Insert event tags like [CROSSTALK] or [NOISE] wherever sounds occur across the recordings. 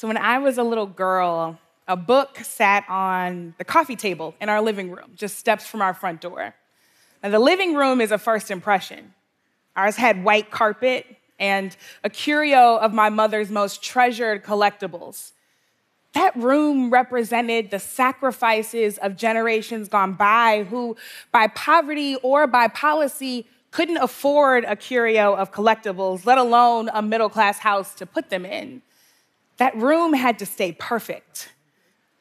So, when I was a little girl, a book sat on the coffee table in our living room, just steps from our front door. Now, the living room is a first impression. Ours had white carpet and a curio of my mother's most treasured collectibles. That room represented the sacrifices of generations gone by who, by poverty or by policy, couldn't afford a curio of collectibles, let alone a middle class house to put them in. That room had to stay perfect.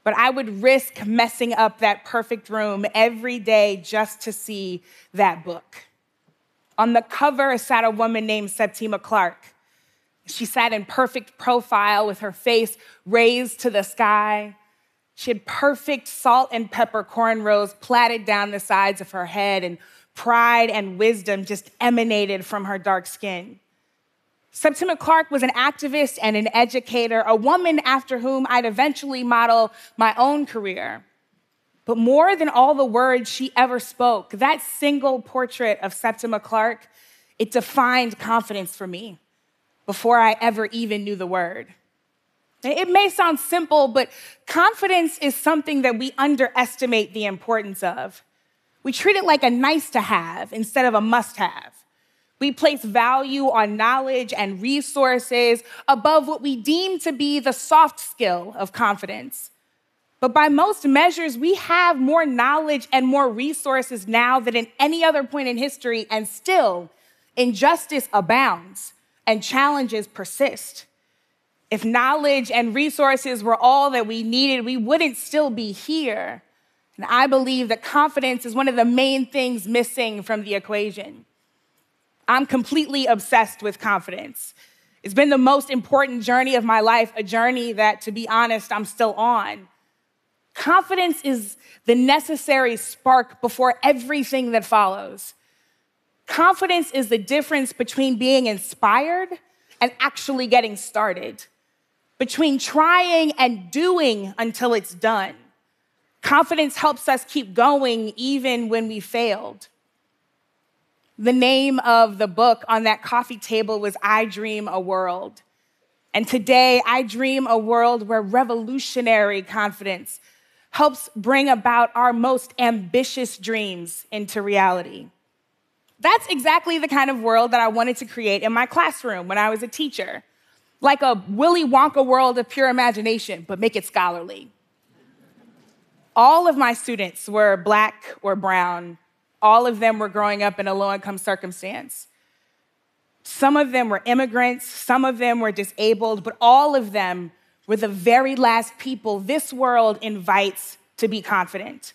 But I would risk messing up that perfect room every day just to see that book. On the cover sat a woman named Septima Clark. She sat in perfect profile with her face raised to the sky. She had perfect salt and pepper cornrows plaited down the sides of her head, and pride and wisdom just emanated from her dark skin. Septima Clark was an activist and an educator, a woman after whom I'd eventually model my own career. But more than all the words she ever spoke, that single portrait of Septima Clark, it defined confidence for me before I ever even knew the word. It may sound simple, but confidence is something that we underestimate the importance of. We treat it like a nice to have instead of a must have. We place value on knowledge and resources above what we deem to be the soft skill of confidence. But by most measures, we have more knowledge and more resources now than at any other point in history, and still, injustice abounds and challenges persist. If knowledge and resources were all that we needed, we wouldn't still be here. And I believe that confidence is one of the main things missing from the equation. I'm completely obsessed with confidence. It's been the most important journey of my life, a journey that, to be honest, I'm still on. Confidence is the necessary spark before everything that follows. Confidence is the difference between being inspired and actually getting started, between trying and doing until it's done. Confidence helps us keep going even when we failed. The name of the book on that coffee table was I Dream a World. And today, I dream a world where revolutionary confidence helps bring about our most ambitious dreams into reality. That's exactly the kind of world that I wanted to create in my classroom when I was a teacher. Like a Willy Wonka world of pure imagination, but make it scholarly. All of my students were black or brown, all of them were growing up in a low income circumstance. Some of them were immigrants, some of them were disabled, but all of them were the very last people this world invites to be confident.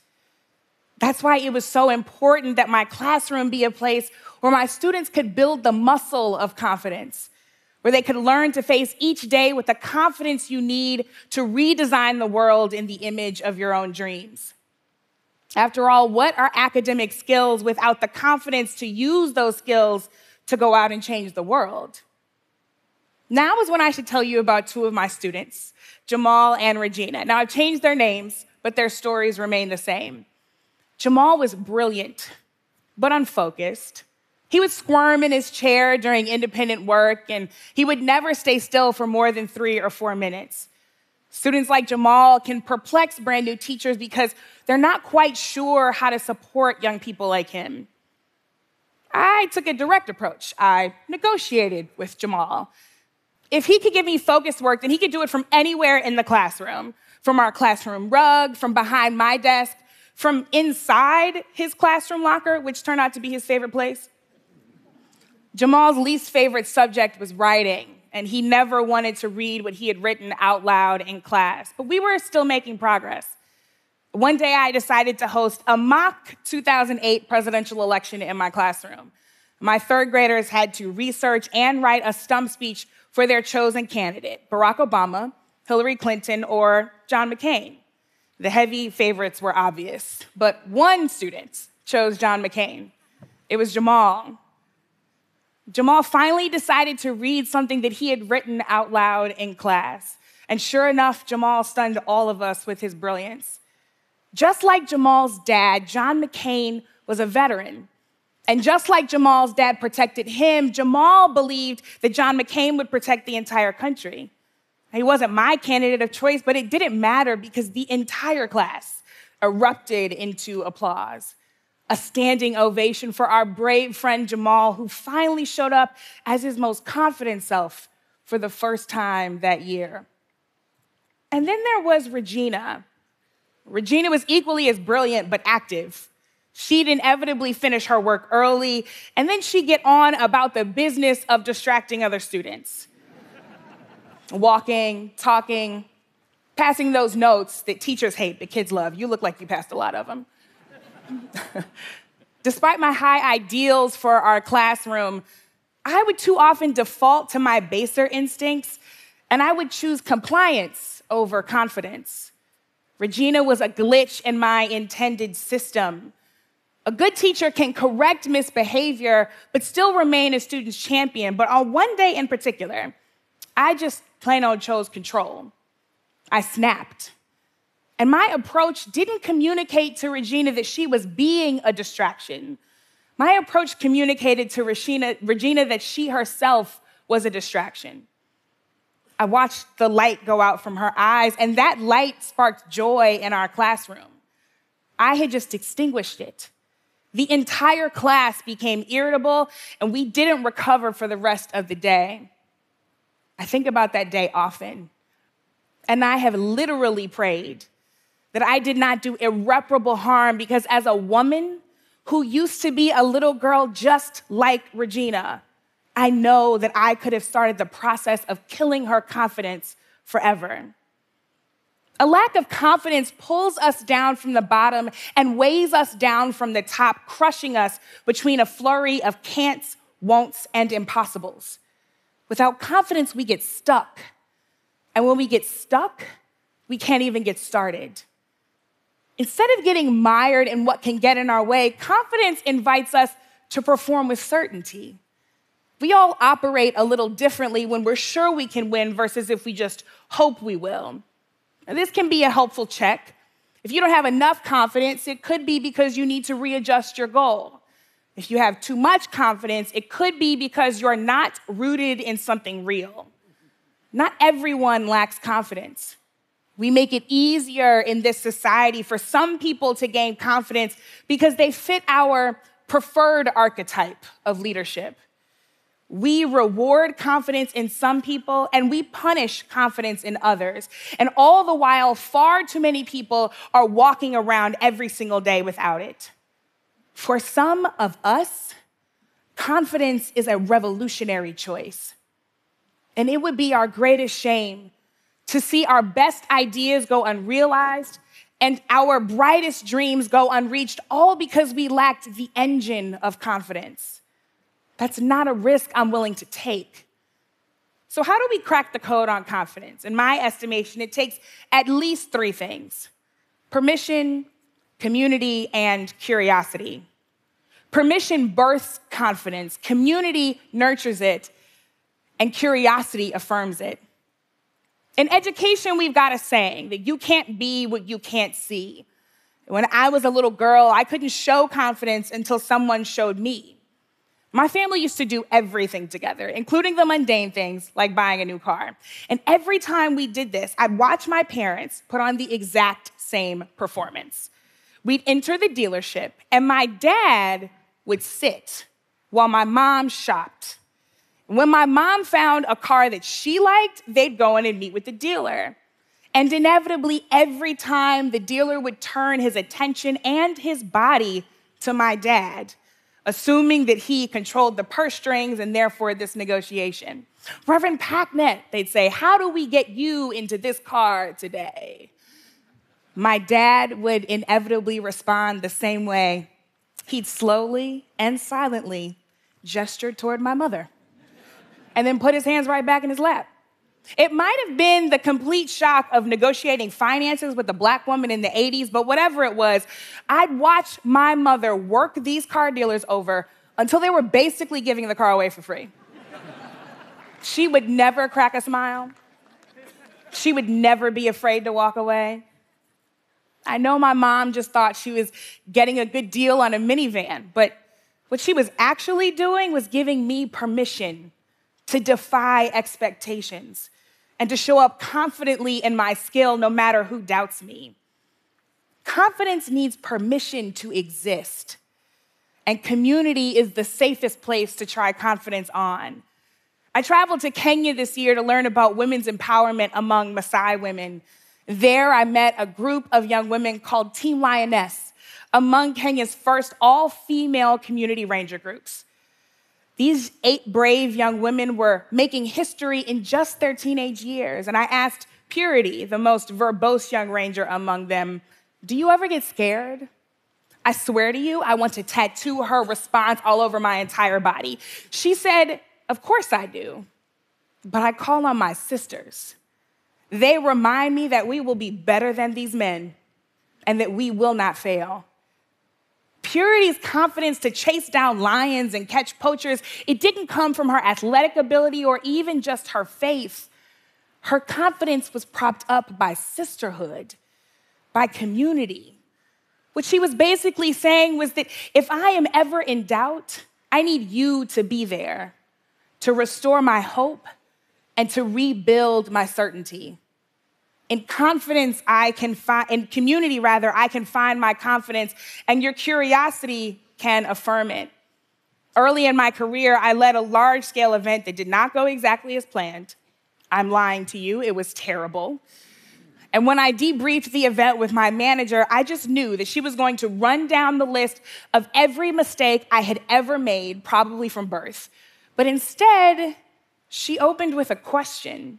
That's why it was so important that my classroom be a place where my students could build the muscle of confidence, where they could learn to face each day with the confidence you need to redesign the world in the image of your own dreams. After all, what are academic skills without the confidence to use those skills to go out and change the world? Now is when I should tell you about two of my students, Jamal and Regina. Now, I've changed their names, but their stories remain the same. Jamal was brilliant, but unfocused. He would squirm in his chair during independent work, and he would never stay still for more than three or four minutes. Students like Jamal can perplex brand new teachers because they're not quite sure how to support young people like him. I took a direct approach. I negotiated with Jamal. If he could give me focus work, then he could do it from anywhere in the classroom from our classroom rug, from behind my desk, from inside his classroom locker, which turned out to be his favorite place. Jamal's least favorite subject was writing and he never wanted to read what he had written out loud in class. But we were still making progress. One day I decided to host a mock 2008 presidential election in my classroom. My third graders had to research and write a stump speech for their chosen candidate Barack Obama, Hillary Clinton, or John McCain. The heavy favorites were obvious, but one student chose John McCain. It was Jamal. Jamal finally decided to read something that he had written out loud in class. And sure enough, Jamal stunned all of us with his brilliance. Just like Jamal's dad, John McCain was a veteran. And just like Jamal's dad protected him, Jamal believed that John McCain would protect the entire country. He wasn't my candidate of choice, but it didn't matter because the entire class erupted into applause. A standing ovation for our brave friend Jamal, who finally showed up as his most confident self for the first time that year. And then there was Regina. Regina was equally as brilliant but active. She'd inevitably finish her work early, and then she'd get on about the business of distracting other students. Walking, talking, passing those notes that teachers hate but kids love. You look like you passed a lot of them. [LAUGHS] Despite my high ideals for our classroom, I would too often default to my baser instincts and I would choose compliance over confidence. Regina was a glitch in my intended system. A good teacher can correct misbehavior, but still remain a student's champion. But on one day in particular, I just plain old chose control. I snapped. And my approach didn't communicate to Regina that she was being a distraction. My approach communicated to Regina, Regina that she herself was a distraction. I watched the light go out from her eyes, and that light sparked joy in our classroom. I had just extinguished it. The entire class became irritable, and we didn't recover for the rest of the day. I think about that day often, and I have literally prayed that I did not do irreparable harm because, as a woman who used to be a little girl just like Regina, I know that I could have started the process of killing her confidence forever. A lack of confidence pulls us down from the bottom and weighs us down from the top, crushing us between a flurry of can'ts, won'ts, and impossibles. Without confidence, we get stuck. And when we get stuck, we can't even get started. Instead of getting mired in what can get in our way, confidence invites us to perform with certainty. We all operate a little differently when we're sure we can win versus if we just hope we will. This can be a helpful check. If you don't have enough confidence, it could be because you need to readjust your goal. If you have too much confidence, it could be because you're not rooted in something real. Not everyone lacks confidence. We make it easier in this society for some people to gain confidence because they fit our preferred archetype of leadership. We reward confidence in some people and we punish confidence in others. And all the while, far too many people are walking around every single day without it. For some of us, confidence is a revolutionary choice. And it would be our greatest shame to see our best ideas go unrealized and our brightest dreams go unreached, all because we lacked the engine of confidence. That's not a risk I'm willing to take. So, how do we crack the code on confidence? In my estimation, it takes at least three things permission, community, and curiosity. Permission births confidence, community nurtures it, and curiosity affirms it. In education, we've got a saying that you can't be what you can't see. When I was a little girl, I couldn't show confidence until someone showed me. My family used to do everything together, including the mundane things like buying a new car. And every time we did this, I'd watch my parents put on the exact same performance. We'd enter the dealership, and my dad would sit while my mom shopped. When my mom found a car that she liked, they'd go in and meet with the dealer. And inevitably, every time the dealer would turn his attention and his body to my dad, assuming that he controlled the purse strings and therefore this negotiation. Reverend Packnett, they'd say, How do we get you into this car today? My dad would inevitably respond the same way. He'd slowly and silently gesture toward my mother and then put his hands right back in his lap. It might have been the complete shock of negotiating finances with a black woman in the 80s, but whatever it was, I'd watch my mother work these car dealers over until they were basically giving the car away for free. she would never crack a smile. She would never be afraid to walk away. I know my mom just thought she was getting a good deal on a minivan, but what she was actually doing was giving me permission to defy expectations. and to show up confidently in my skill no matter who doubts me. Confidence needs permission to exist, and community is the safest place to try confidence on. I traveled to Kenya this year to learn about women's empowerment among Maasai women. There, I met a group of young women called Team Lioness, among Kenya's first all female community ranger groups. These eight brave young women were making history in just their teenage years. And I asked Purity, the most verbose young ranger among them, Do you ever get scared? I swear to you, I want to tattoo her response all over my entire body. She said, Of course I do, but I call on my sisters. They remind me that we will be better than these men and that we will not fail. Purity's confidence to chase down lions and catch poachers, it didn't come from her athletic ability or even just her faith. Her confidence was propped up by sisterhood, by community. What she was basically saying was that if I am ever in doubt, I need you to be there to restore my hope and to rebuild my certainty. In confidence, I can find, in community rather, I can find my confidence, and your curiosity can affirm it. Early in my career, I led a large scale event that did not go exactly as planned. I'm lying to you, it was terrible. And when I debriefed the event with my manager, I just knew that she was going to run down the list of every mistake I had ever made, probably from birth. But instead, she opened with a question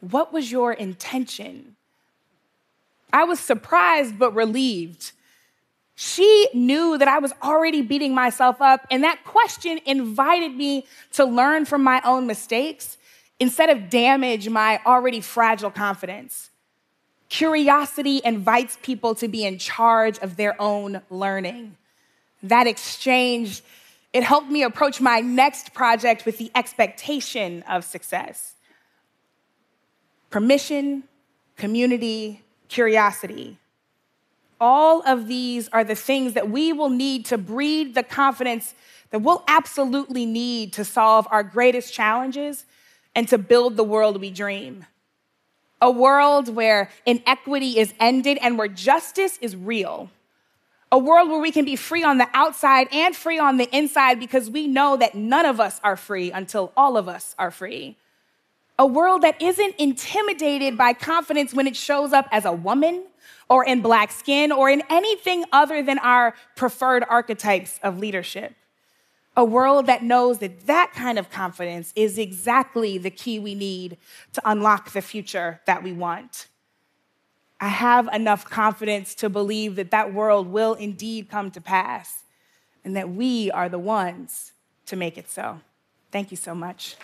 what was your intention? I was surprised but relieved. She knew that I was already beating myself up, and that question invited me to learn from my own mistakes instead of damage my already fragile confidence. Curiosity invites people to be in charge of their own learning. That exchange, it helped me approach my next project with the expectation of success permission, community, curiosity. All of these are the things that we will need to breed the confidence that we'll absolutely need to solve our greatest challenges and to build the world we dream. A world where inequity is ended and where justice is real. A world where we can be free on the outside and free on the inside because we know that none of us are free until all of us are free a world that isn't intimidated by confidence when it shows up as a woman or in black skin or in anything other than our preferred archetypes of leadership. A world that knows that that kind of confidence is exactly the key we need to unlock the future that we want. I have enough confidence to believe that that world will indeed come to pass and that we are the ones to make it so. Thank you so much.